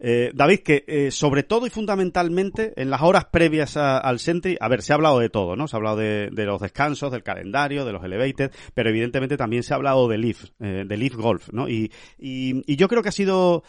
Eh, David, que eh, sobre todo y fundamentalmente en las horas previas al Sentry, a ver, se ha hablado de todo, ¿no? Se ha hablado de, los descansos, del calendario, de los Elevated, pero evidentemente también se ha hablado de Leaf, eh, de Leaf Golf, ¿no? Y, y, y yo creo que ha sido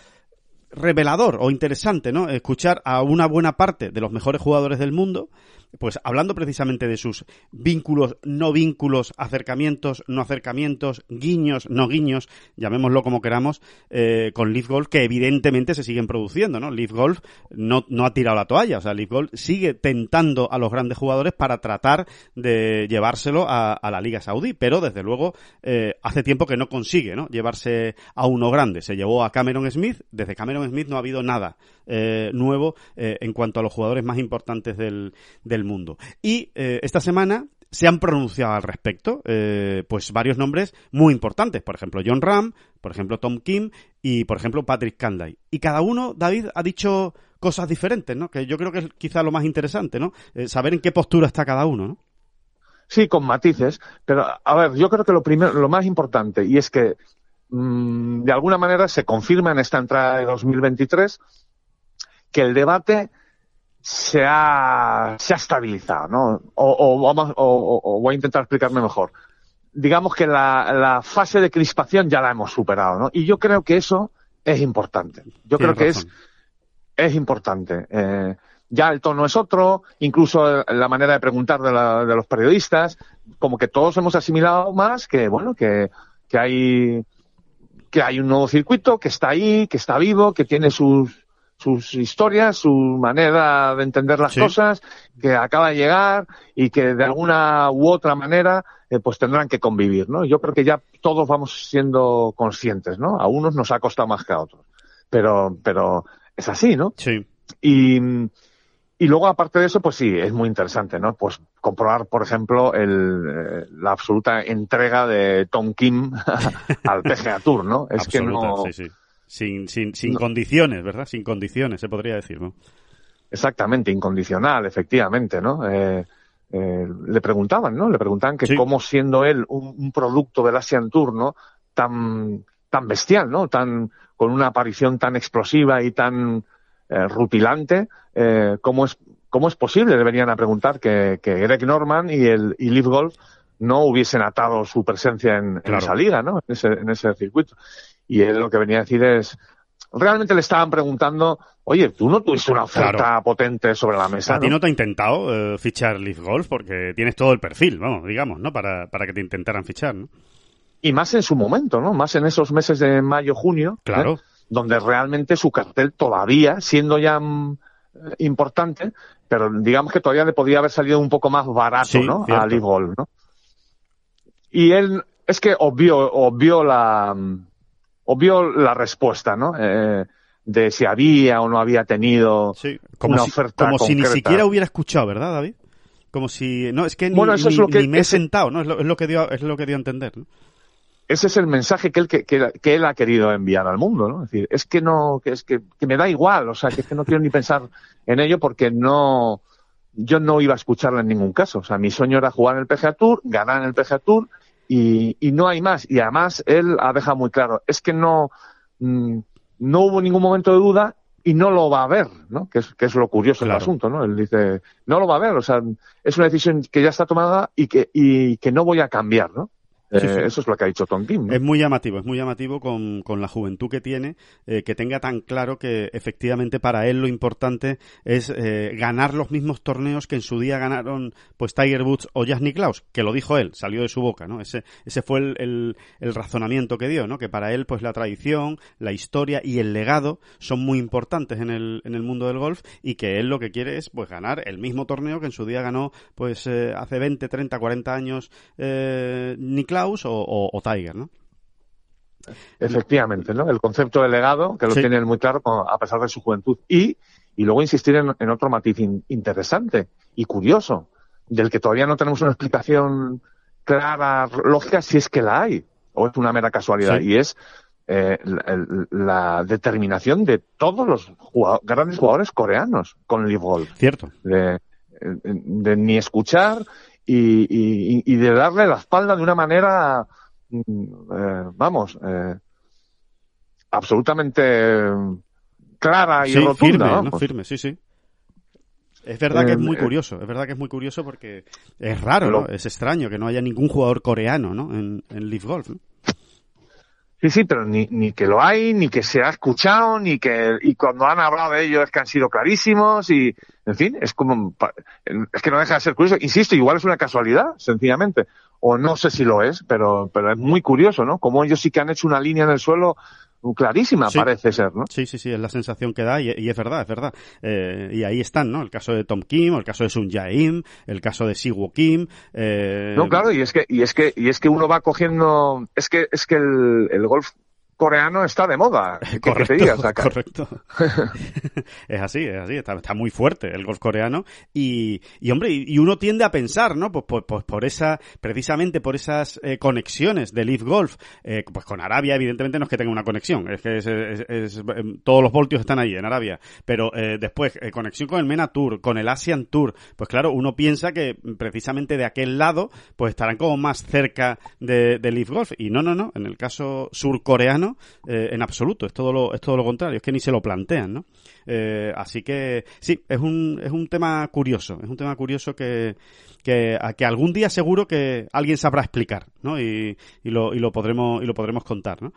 revelador o interesante, ¿no? Escuchar a una buena parte de los mejores jugadores del mundo pues hablando precisamente de sus vínculos, no vínculos, acercamientos, no acercamientos, guiños, no guiños, llamémoslo como queramos, eh, con Leaf Golf, que evidentemente se siguen produciendo, ¿no? Leaf Golf no, no ha tirado la toalla, o sea, Leaf Golf sigue tentando a los grandes jugadores para tratar de llevárselo a, la Liga Saudí, pero desde luego eh, hace tiempo que no consigue, ¿no? Llevarse a uno grande. Se llevó a Cameron Smith, desde Cameron Smith no ha habido nada eh, nuevo en cuanto a los jugadores más importantes del, del mundo. Y eh, esta semana se han pronunciado al respecto, eh, pues varios nombres muy importantes, por ejemplo John Ram, por ejemplo Tom Kim y por ejemplo Patrick Canday. Y cada uno, David, ha dicho cosas diferentes, ¿no? Que yo creo que es quizá lo más interesante, ¿no? Eh, saber en qué postura está cada uno, ¿no? Sí, con matices, pero a ver, yo creo que lo primero, lo más importante, y es que mm, de alguna manera se confirma en esta entrada de 2023 que el debate se ha, se ha estabilizado, ¿no? O, vamos, o, voy a intentar explicarme mejor. Digamos que la, la, fase de crispación ya la hemos superado, ¿no? Y yo creo que eso es importante. Yo creo que es, es importante. Eh, ya el tono es otro, incluso la manera de preguntar de, la, de los periodistas, como que todos hemos asimilado más que, bueno, que, que hay, que hay un nuevo circuito que está ahí, que está vivo, que tiene sus, sus historias, su manera de entender las cosas, que acaba de llegar y que de alguna u otra manera eh, pues tendrán que convivir, ¿no? Yo creo que ya todos vamos siendo conscientes, ¿no? A unos nos ha costado más que a otros, pero, pero es así, ¿no? Sí. Y, y luego, aparte de eso, pues sí, es muy interesante, ¿no? Pues comprobar, por ejemplo, el, eh, la absoluta entrega de Tom Kim al PGA Tour, ¿no? Es que no... Sí, sí sin, sin, sin condiciones, ¿verdad? Sin condiciones, se podría decir, ¿no? Exactamente, incondicional, efectivamente, ¿no? Eh, eh, le preguntaban, ¿no? Le preguntaban que cómo siendo él un, producto del Asian Tour, ¿no? Tan, tan bestial, ¿no? Tan, con una aparición tan explosiva y tan eh, rutilante, eh, ¿cómo es, cómo es posible? Le venían a preguntar que, que Greg Norman y el, y Leaf Golf no hubiesen atado su presencia en, en esa liga, ¿no? En ese, en ese circuito. Y él lo que venía a decir es, realmente le estaban preguntando, oye, tú no tuviste una oferta potente sobre la mesa. A ti no te ha intentado eh, fichar Leaf Golf porque tienes todo el perfil, vamos, digamos, ¿no? Para, para que te intentaran fichar, ¿no? Y más en su momento, ¿no? Más en esos meses de mayo, junio. ¿eh? Claro. Donde realmente su cartel todavía, siendo ya mm, importante, pero digamos que todavía le podía haber salido un poco más barato, ¿no? A Leaf Golf, ¿no? Y él, es que obvio, obvio la, mm, obvio la respuesta, ¿no? Eh, de si había o no había tenido como una si, oferta Como si ni siquiera hubiera escuchado, ¿verdad, David? Como si... No, es que ni, es lo que, me he sentado, ¿no? Es lo, que dio, es lo que dio a entender, ¿no? Ese es el mensaje que él, que, que, él ha querido enviar al mundo, ¿no? Es decir, es que no, que es que, que me da igual, o sea, que es que no quiero ni pensar en ello porque no, yo no iba a escucharlo en ningún caso. O sea, mi sueño era jugar en el PGA Tour, ganar en el PGA Tour y, y no hay más. Y además él ha dejado muy claro, es que no, mm, no hubo ningún momento de duda y no lo va a ver, ¿no? Que es, que es lo curioso del asunto, ¿no? Él dice, no lo va a ver, o sea, es una decisión que ya está tomada y que, y que no voy a cambiar, ¿no? Eh, eso es lo que ha dicho Tom Kim. Es muy llamativo, es muy llamativo con, con la juventud que tiene, eh, que tenga tan claro que efectivamente para él lo importante es eh, ganar los mismos torneos que en su día ganaron pues Tiger Woods o Jack Nicklaus, que lo dijo él, salió de su boca, ¿no? Ese, ese fue el, el, razonamiento que dio, ¿no? Que para él pues la tradición, la historia y el legado son muy importantes en el, en el mundo del golf y que él lo que quiere es pues ganar el mismo torneo que en su día ganó pues hace 20, 30, 40 años eh, o, Tiger, ¿no? Efectivamente, ¿no? El concepto de legado, que lo tiene muy claro a pesar de su juventud. Y, y luego insistir en, otro matiz interesante y curioso, del que todavía no tenemos una explicación clara, lógica, si es que la hay, o es una mera casualidad, y es eh, la, determinación de todos los grandes jugadores coreanos con el Golf. Cierto. de, ni escuchar y, y, de darle la espalda de una manera, mm, eh, vamos, eh, absolutamente clara y sí, rotunda. firme, ¿no? Pues, Firme, sí, sí. Es verdad que es Eh, muy eh, curioso, es verdad que es muy curioso porque es raro, Es extraño que no haya ningún jugador coreano, ¿no? En, en Leaf Golf, ¿no? Sí, sí, pero ni, ni que lo hay, ni que se ha escuchado, ni que, y cuando han hablado de ello es que han sido clarísimos y, en fin, es como, es que no deja de ser curioso. Insisto, igual es una casualidad, sencillamente. O no sé si lo es, pero, pero es muy curioso, ¿no? Como ellos sí que han hecho una línea en el suelo clarísima, Sí. parece ser, ¿no? Sí, sí, sí, es la sensación que da y, y es verdad, es verdad. Eh, y ahí están, ¿no? El caso de Tom Kim, el caso de Sun Jae-im, el caso de Siwoo Kim. Eh, No, claro, y es que, y es que, y es que uno va cogiendo, es que, es que el, el golf coreano está de moda. ¿Qué que Correcto, te digas acá? correcto. es así, es así, está, está muy fuerte el golf coreano y, y hombre, y, y uno tiende a pensar, ¿no? Pues, pues, pues por esa, precisamente por esas eh, conexiones de Leaf Golf, eh, pues con Arabia evidentemente no es que tenga una conexión, es que es, es- es- em, todos los voltios están ahí en Arabia, pero eh, después eh, conexión con el MENA Tour, con el Asian Tour, pues claro, uno piensa que precisamente de aquel lado, pues estarán como más cerca de, de Leaf Golf y no, no, no, en el caso surcoreano, eh, en absoluto, es todo lo, es todo lo contrario, es que ni se lo plantean, ¿no? Eh, así que sí, es un, es un tema curioso, es un tema curioso que, que, a que algún día seguro que alguien sabrá explicar, ¿no? Y, y lo, y lo podremos, y lo podremos contar, ¿no?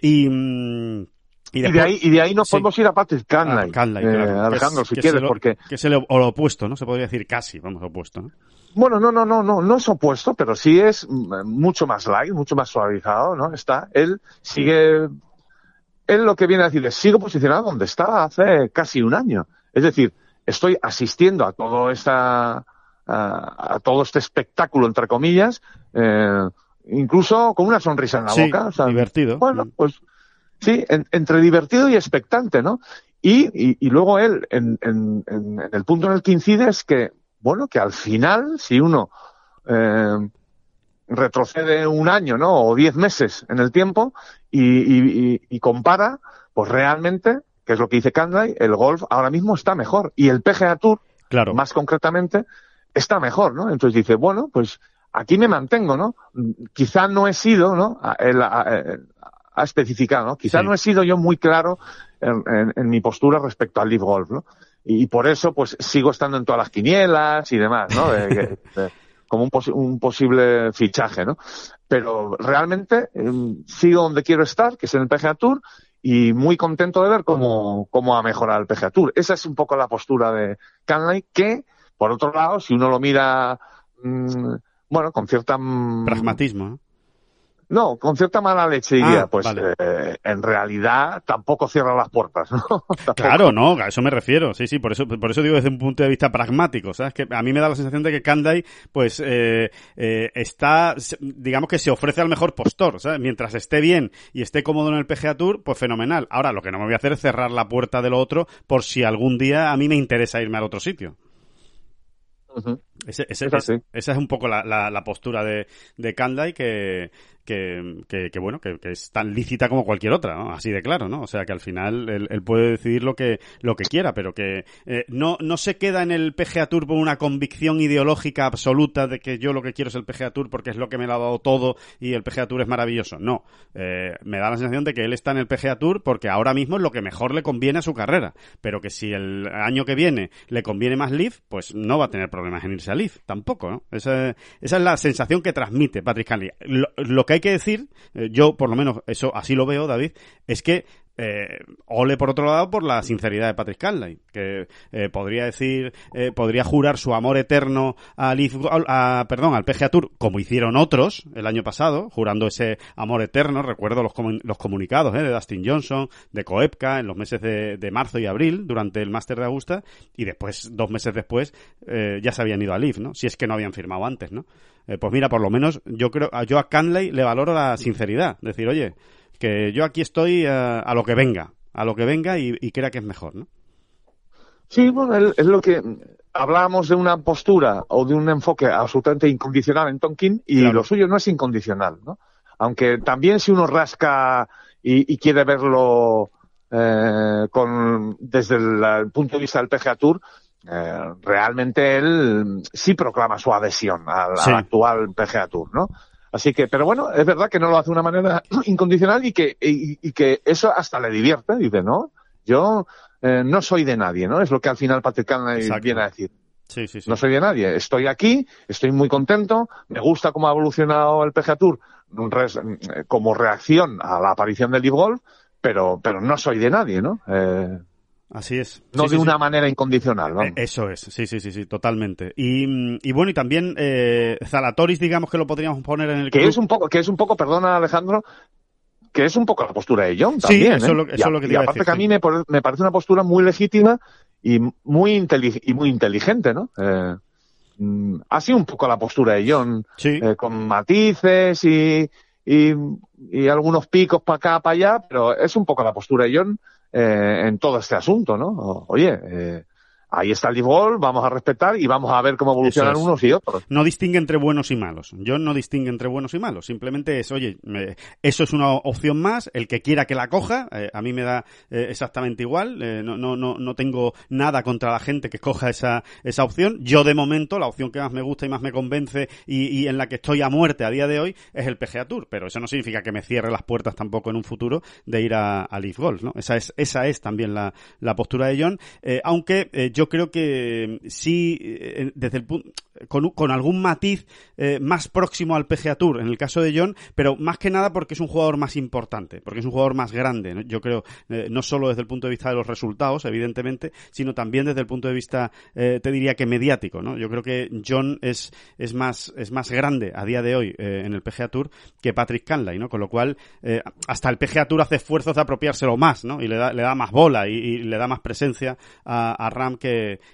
Y, mm, y de ahí, y de ahí nos Sí. podemos ir a Patrick Canlay. Canlay, Eh, claro. Alejandro, si quieres, porque, Que es el, o lo opuesto, ¿no? Se podría decir casi, vamos, opuesto, ¿no? Bueno, no, no, no, no, no es opuesto, pero sí es mm, mucho más light, mucho más suavizado, ¿no? Está, él sigue, él lo que viene a decir es, sigo posicionado donde estaba hace casi un año. Es decir, estoy asistiendo a todo esta, a, a todo este espectáculo, entre comillas, eh, incluso con una sonrisa en la Sí, boca. o sea, divertido. Bueno, Mm. pues sí, en- entre divertido y expectante, ¿no? Y, y, y luego él, en, en- en el punto en el que incide es que, bueno, que al final, si uno eh, retrocede un año, ¿no? O diez meses en el tiempo y, y- y- y compara, pues realmente, que es lo que dice Canlay, el golf ahora mismo está mejor. Y el PGA Tour, Claro. más concretamente, está mejor, ¿no? Entonces dice, bueno, pues aquí me mantengo, ¿no? Quizá no he sido, ¿no? A- ha especificado, ¿no? Quizá Sí. no he sido yo muy claro en, en- en mi postura respecto al Leaf Golf, ¿no? Y, por eso, pues, sigo estando en todas las quinielas y demás, ¿no? De- de- como un, posi- un posible fichaje, ¿no? Pero realmente em, sigo donde quiero estar, que es en el PGA Tour, y muy contento de ver cómo, cómo ha mejorado el PGA Tour. Esa es un poco la postura de Canlay, que, por otro lado, si uno lo mira, mm, bueno, con cierta... mm, Pragmatismo, ¿no? con cierta mala leche diría, Ah, pues vale. eh, en realidad tampoco cierra las puertas, ¿no? Claro, no, a eso me refiero. Sí, sí, por eso, por eso digo desde un punto de vista pragmático, ¿sabes? Que a mí me da la sensación de que Kandai, pues, eh, eh, está, digamos que se ofrece al mejor postor, ¿sabes? Mientras esté bien y esté cómodo en el PGA Tour, pues fenomenal. Ahora, lo que no me voy a hacer es cerrar la puerta de lo otro por si algún día a mí me interesa irme al otro sitio. Ujú. Ese- ese- Es esa es un poco la, la- la postura de, de Kandai que, que, que- bueno, que, es tan lícita como cualquier otra. Así de claro, ¿no? O sea que al final él, puede decidir lo que, lo que quiera, pero que eh, no, no se queda en el PGA Tour por una convicción ideológica absoluta de que yo lo que quiero es el PGA Tour porque es lo que me lo ha dado todo y el PGA Tour es maravilloso. No. Eh, me da la sensación de que él está en el PGA Tour porque ahora mismo es lo que mejor le conviene a su carrera. Pero que si el año que viene le conviene más Leaf, pues no va a tener problemas en irse a Leaf. Tampoco, ¿no? Esa, esa es la sensación que transmite Patrick Cantley. Lo, lo que hay que decir, eh, yo por lo menos eso así lo veo, David, es que eh, ole por otro lado por la sinceridad de Patrick Cantley, que eh, podría decir, eh, podría jurar su amor eterno a Leaf, a, perdón, al PGA Tour, como hicieron otros el año pasado, jurando ese amor eterno. Recuerdo los, los comunicados eh, de Dustin Johnson, de Koepka, en los meses de, de marzo y abril, durante el Máster de Augusta, y después, dos meses después, eh, ya se habían ido a Leaf, ¿no? Si es que no habían firmado antes, ¿no? Eh, pues mira, por lo menos yo creo, a- yo a Canley le valoro la sinceridad, decir, oye, que yo aquí estoy eh, a lo que venga, a lo que venga y, y crea que es mejor, ¿no? Sí, bueno, es lo que hablábamos de una postura o de un enfoque absolutamente incondicional en Tonkin y Claro. lo suyo no es incondicional, ¿no? Aunque también si uno rasca y, y quiere verlo eh, con desde el, el punto de vista del PGA Tour, eh, realmente él sí proclama su adhesión al, Sí. al actual PGA Tour, ¿no? Así que, pero bueno, es verdad que no lo hace de una manera incondicional y que, y, y que eso hasta le divierte, dice, ¿no? Yo eh, no soy de nadie, ¿no? Es lo que al final Patrick viene a decir. Sí, sí, sí. No soy de nadie. Estoy aquí, estoy muy contento, me gusta cómo ha evolucionado el PGA Tour como reacción a la aparición del Live Golf, pero, pero no soy de nadie, ¿no? Eh, Así es. No de una manera incondicional, ¿no? Eso es, sí, sí, sí, sí, totalmente. Y, y bueno, y también eh, Zalatoris, digamos que lo podríamos poner en el que es un poco, que es un poco, perdona Alejandro, que es un poco la postura de John también. Sí, eso, es lo, eso y, lo que te y aparte decir, que a mí me, me, parece una postura muy legítima y muy, y muy inteligente, ¿no? Eh, mm, ha sido un poco la postura de John, sí. eh, con matices y, y, y, algunos picos para acá, para allá, pero es un poco la postura de John eh, en todo este asunto, ¿no? Oye, eh, ahí está el Live vamos a respetar y vamos a ver cómo evolucionan es. unos y otros. No distingue entre buenos y malos. Yo no distingue entre buenos y malos. Simplemente es, oye, me, eso es una opción más. El que quiera que la coja, eh, a mí me da eh, exactamente igual. Eh, no, no, no, no tengo nada contra la gente que coja esa, esa opción. Yo, de momento, la opción que más me gusta y más me convence y, y en la que estoy a muerte a día de hoy es el PGA Tour. Pero eso no significa que me cierre las puertas tampoco en un futuro de ir a, a Leaf Golf, ¿no? Esa es, esa es también la, la postura de John. aunque yo creo que sí, desde el con, con, algún matiz eh, más próximo al PGA Tour, en el caso de John, pero más que nada porque es un jugador más importante, porque es un jugador más grande, yo creo, eh, no solo desde el punto de vista de los resultados, evidentemente, sino también desde el punto de vista, eh, te diría que mediático, ¿no? Yo creo que John es, es más, es más grande a día de hoy en el PGA Tour que Patrick Canlay, ¿no? Con lo cual, hasta el PGA Tour hace esfuerzos de apropiárselo más, ¿no? Y le da, le da más bola y, y le da más presencia a, a Ram que,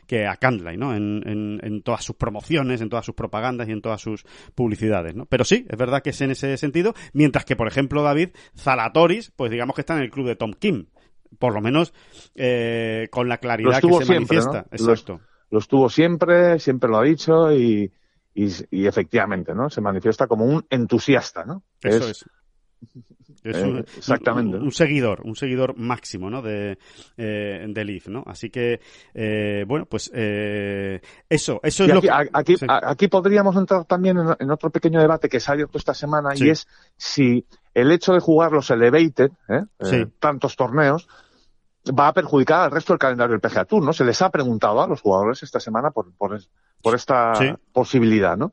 que a Canlay, ¿no? En, en, en todas sus promociones en todas sus propagandas y en todas sus publicidades, ¿no? Pero sí, es verdad que es en ese sentido, mientras que, por ejemplo, David Zalatoris, pues digamos que está en el club de Tom Kim, por lo menos eh, con la claridad que se siempre, manifiesta. ¿no? Exacto. Lo, lo, estuvo siempre, siempre lo ha dicho y, y, y, efectivamente, ¿no? Se manifiesta como un entusiasta, ¿no? Eso es. es. Es un, eh, exactamente. Un, un, seguidor, un seguidor máximo, ¿no? De, eh, de Leaf, ¿no? Así que, eh, bueno, pues eh, eso, eso es y lo aquí, que... Aquí, sí. aquí podríamos entrar también en, en, otro pequeño debate que se ha abierto esta semana sí. y es si el hecho de jugar los Elevated. Sí. tantos torneos, va a perjudicar al resto del calendario del PGA Tour, ¿no? Se les ha preguntado a los jugadores esta semana por, por, por esta posibilidad, ¿no?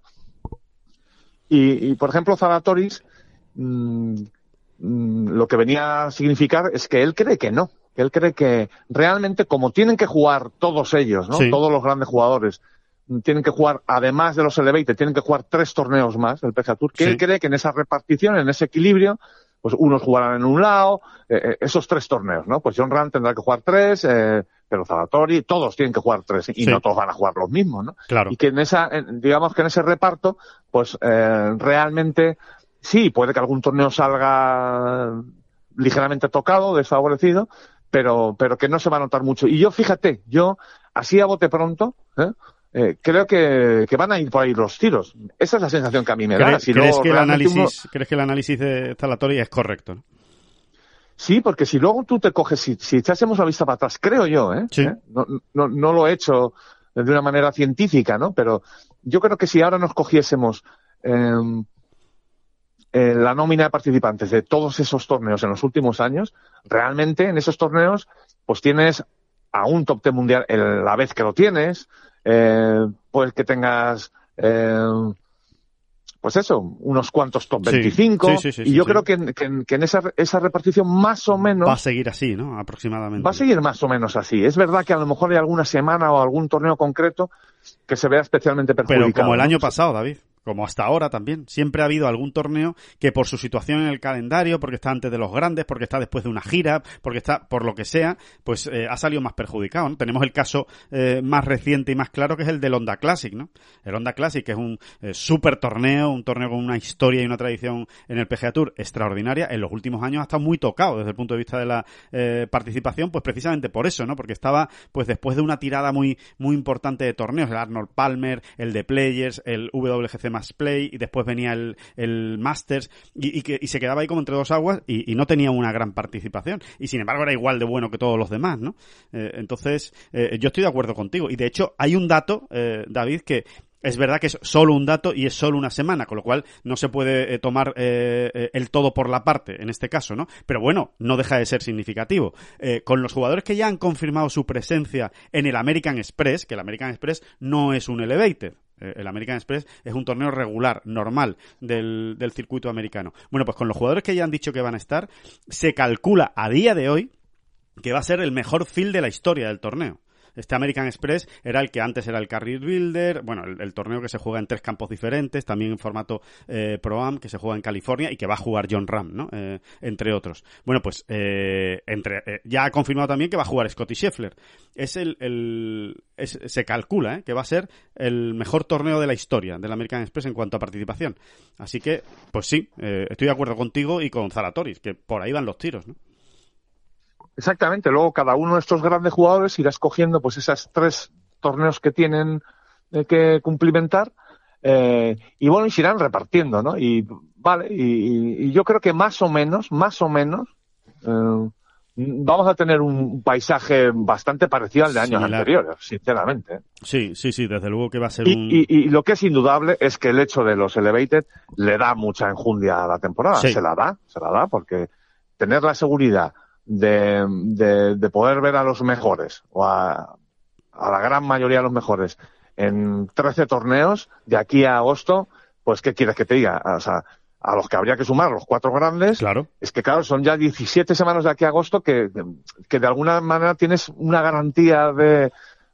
Y, y, por ejemplo, Zalatoris mmm, lo que venía a significar es que él cree que no, que él cree que realmente como tienen que jugar todos ellos, ¿no? Sí. Todos los grandes jugadores tienen que jugar, además de los Elevated, tienen que jugar tres torneos más del PGA Tour, que Sí. él cree que en esa repartición, en ese equilibrio, pues unos jugarán en un lado, eh, eh, esos tres torneos, ¿no? Pues John Rand tendrá que jugar tres, eh, pero Zalatori, todos tienen que jugar tres y Sí. no todos van a jugar los mismos, ¿no? Claro. Y que en esa, en- digamos que en ese reparto, pues eh, realmente sí, puede que algún torneo salga ligeramente tocado, desfavorecido, pero, pero que no se va a notar mucho. Y yo, fíjate, yo, así a bote pronto, ¿eh? Eh, creo que, que, van a ir por ahí los tiros. Esa es la sensación que a mí me ¿Cre da. Si ¿crees, luego que el análisis, uno- ¿Crees que el análisis de Zalatori es correcto? ¿no? Sí, porque si luego tú te coges, si, si echásemos la vista para atrás, creo yo, ¿eh? Sí. ¿Eh? No, no, no lo he hecho de una manera científica, ¿no? Pero yo creo que si ahora nos cogiésemos eh, eh, la nómina de participantes de todos esos torneos en los últimos años, realmente en esos torneos, pues tienes a un top ten mundial el- la vez que lo tienes, eh, pues que tengas, eh, pues eso, unos cuantos top Sí. 25, Sí, sí, sí, y yo creo que, que en esa, esa repartición más o menos Va a seguir así, ¿no? Aproximadamente. Va a seguir más o menos así. Es verdad que a lo mejor hay alguna semana o algún torneo concreto que se vea especialmente perjudicado. Pero como el año pasado, David. Como hasta ahora también. Siempre ha habido algún torneo que por su situación en el calendario, porque está antes de los grandes, porque está después de una gira, porque está por lo que sea, pues eh, ha salido más perjudicado. ¿no? Tenemos el caso eh, más reciente y más claro que es el del Honda Classic, ¿no? El Honda Classic que es un eh, super torneo, un torneo con una historia y una tradición en el PGA Tour extraordinaria. En los últimos años ha estado muy tocado desde el punto de vista de la participación, pues precisamente por eso, ¿no? Porque estaba pues después de una tirada muy muy importante de torneos, Arnold Palmer, el de Players, el WGC más Play y después venía el, el Masters y, que, y se quedaba ahí como entre dos aguas y, y, no tenía una gran participación y sin embargo era igual de bueno que todos los demás, ¿no? Eh, entonces eh, yo estoy de acuerdo contigo y de hecho hay un dato, eh, David, que Es verdad que es solo un dato y es solo una semana, con lo cual no se puede eh, tomar eh, eh, el todo por la parte en este caso, ¿no? Pero bueno, no deja de ser significativo. con los jugadores que ya han confirmado su presencia en el American Express, que el American Express no es un elevated, el American Express es un torneo regular, normal, del, del, circuito americano. Bueno, pues con los jugadores que ya han dicho que van a estar, se calcula a día de hoy que va a ser el mejor field de la historia del torneo. Este American Express era el que antes era el Carrier Builder, bueno, el, torneo que se juega en tres campos diferentes, también en formato eh, Pro-Am, que se juega en California y que va a jugar John Ram, ¿no? Eh, entre otros. Bueno, pues eh, entre, eh, ya ha confirmado también que va a jugar Scotty Scheffler. Es el, se calcula que va a ser el mejor torneo de la historia del American Express en cuanto a participación. Así que, pues sí, estoy de acuerdo contigo y con Zaratoris, que por ahí van los tiros, ¿no? Exactamente, luego cada uno de estos grandes jugadores irá escogiendo pues esas tres torneos que tienen eh, que cumplimentar eh, y bueno, y se irán repartiendo, ¿no? Y vale, y, yo creo que más o menos, más o menos, eh, vamos a tener un paisaje bastante parecido al de años anteriores, sinceramente. Sí, sí, sí, desde luego que va a ser y, un... y, lo que es indudable es que el hecho de los Elevated le da mucha enjundia a la temporada, se la da, se la da, porque tener la seguridad de, de, poder ver a los mejores o a, a, la gran mayoría de los mejores en 13 torneos de aquí a agosto, pues ¿qué quieres que te diga? O sea, a los que habría que sumar los cuatro grandes, claro. es que claro, son ya 17 semanas de aquí a agosto que, que de alguna manera tienes una garantía de,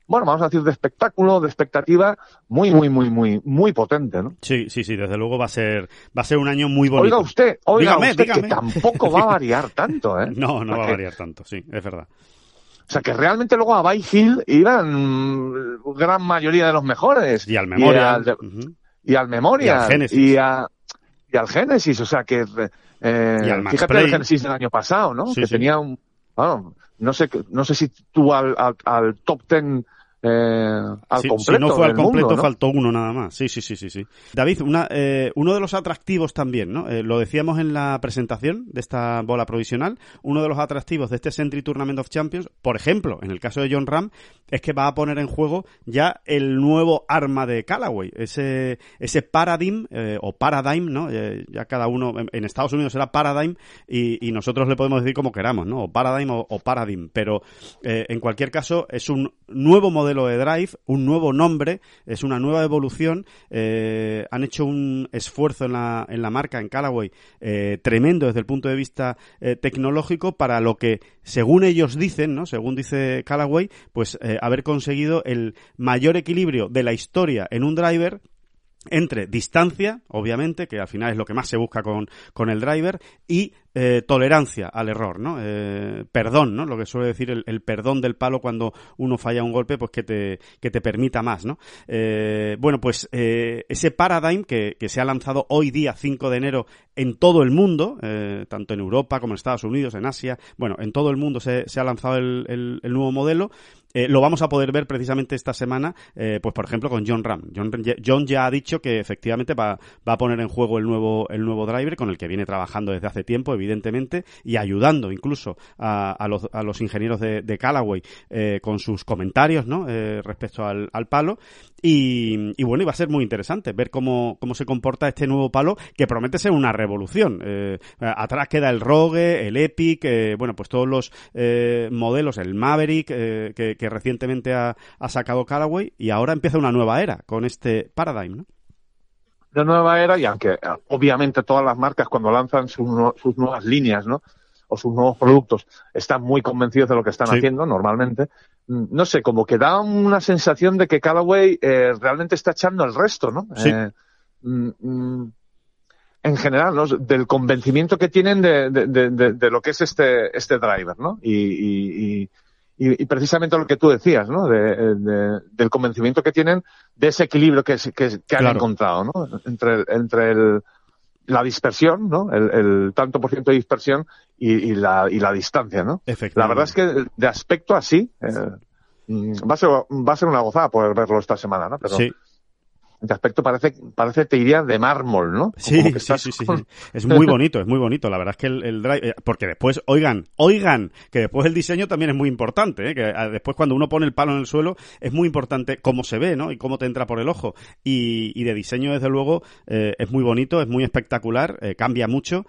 bueno, vamos a decir, de espectáculo, de expectativa muy, muy, muy, muy, muy potente, ¿no? Sí, sí, sí, desde luego va a ser, va a ser un año muy bonito. Oiga usted, oiga usted que tampoco va a variar tanto, ¿eh? No, no va a variar tanto, sí, es verdad. O sea, que realmente luego a Bay Hill iban gran mayoría de los mejores. Y al Memorial. Y al, Memorial. Y al. Y, al Genesis, o sea que... Eh, y al fíjate el Genesis del año pasado, ¿no? que tenía un... Bueno, no sé, no sé si tú al, al, al top ten eh, al completo. Si no fue al completo, faltó uno nada más. Sí, sí, sí, sí. sí. David, una, eh, uno de los atractivos también, ¿no? Eh, lo decíamos en la presentación de esta bola provisional. Uno de los atractivos de este Century Tournament of Champions, por ejemplo, en el caso de John Ram, es que va a poner en juego ya el nuevo arma de Callaway. Ese, ese Paradigm, o Paradigm, ¿no? ya cada uno, en, Estados Unidos será Paradigm y, y, nosotros le podemos decir como queramos, ¿no? O Paradigm o, o Paradigm. Pero en cualquier caso, es un nuevo modelo de Drive, un nuevo nombre, es una nueva evolución. Eh, han hecho un esfuerzo en la, en la marca, en Callaway, eh, tremendo desde el punto de vista eh, tecnológico para lo que, según ellos dicen, ¿no? según dice Callaway, pues haber conseguido el mayor equilibrio de la historia en un driver entre distancia, obviamente, que al final es lo que más se busca con, con el driver, y eh, tolerancia al error, ¿no? Eh, perdón, ¿no? Lo que suele decir el, perdón del palo cuando uno falla un golpe, pues que te, que te permita más, ¿no? Eh, bueno, pues ese paradigm que, que, se ha lanzado hoy día, 5 de enero, en todo el mundo, tanto en Europa como en Estados Unidos, en Asia, bueno, en todo el mundo se, se ha lanzado el, el, el nuevo modelo, lo vamos a poder ver precisamente esta semana, eh, pues por ejemplo con John Ram. John, John, ya ha dicho que efectivamente va, va a poner en juego el nuevo, el nuevo driver con el que viene trabajando desde hace tiempo, evidentemente, y ayudando incluso a, los, a los, ingenieros de, de Callaway eh, con sus comentarios ¿no? Eh, respecto al, al palo. Y, bueno, y va a ser muy interesante ver cómo, cómo se comporta este nuevo palo que promete ser una revolución. Eh, atrás queda el Rogue, el Epic, eh, bueno, pues todos los eh, modelos, el Maverick eh, que, que, recientemente ha, ha, sacado Callaway y ahora empieza una nueva era con este Paradigm, ¿no? Una nueva era y aunque obviamente todas las marcas cuando lanzan sus, sus nuevas líneas, ¿no? o sus nuevos productos están muy convencidos de lo que están sí. haciendo normalmente. Mm, no sé, como que da una sensación de que Callaway eh, realmente está echando el resto, ¿no? Sí. Eh, mm, en general, ¿no? Del convencimiento que tienen de, de, de, de, lo que es este, este driver, ¿no? Y, y, y, y precisamente lo que tú decías, ¿no? del convencimiento que tienen de ese equilibrio que, que, que han encontrado, ¿no? Entre, entre el, la dispersión, ¿no? El, el, tanto por ciento de dispersión y, y, la, y la distancia, ¿no? La verdad es que de aspecto así, eh, va, a ser, va a ser una gozada poder verlo esta semana, ¿no? Pero, sí. De aspecto parece, parece te iría de mármol, ¿no? Sí, sí, sí, sí, Es muy bonito, es muy bonito. La verdad es que el, drive, eh, porque después, oigan, oigan, que después el diseño también es muy importante, ¿eh? que ah, después cuando uno pone el palo en el suelo es muy importante cómo se ve, ¿no? Y cómo te entra por el ojo. Y, y de diseño, desde luego, eh, es muy bonito, es muy espectacular, eh, cambia mucho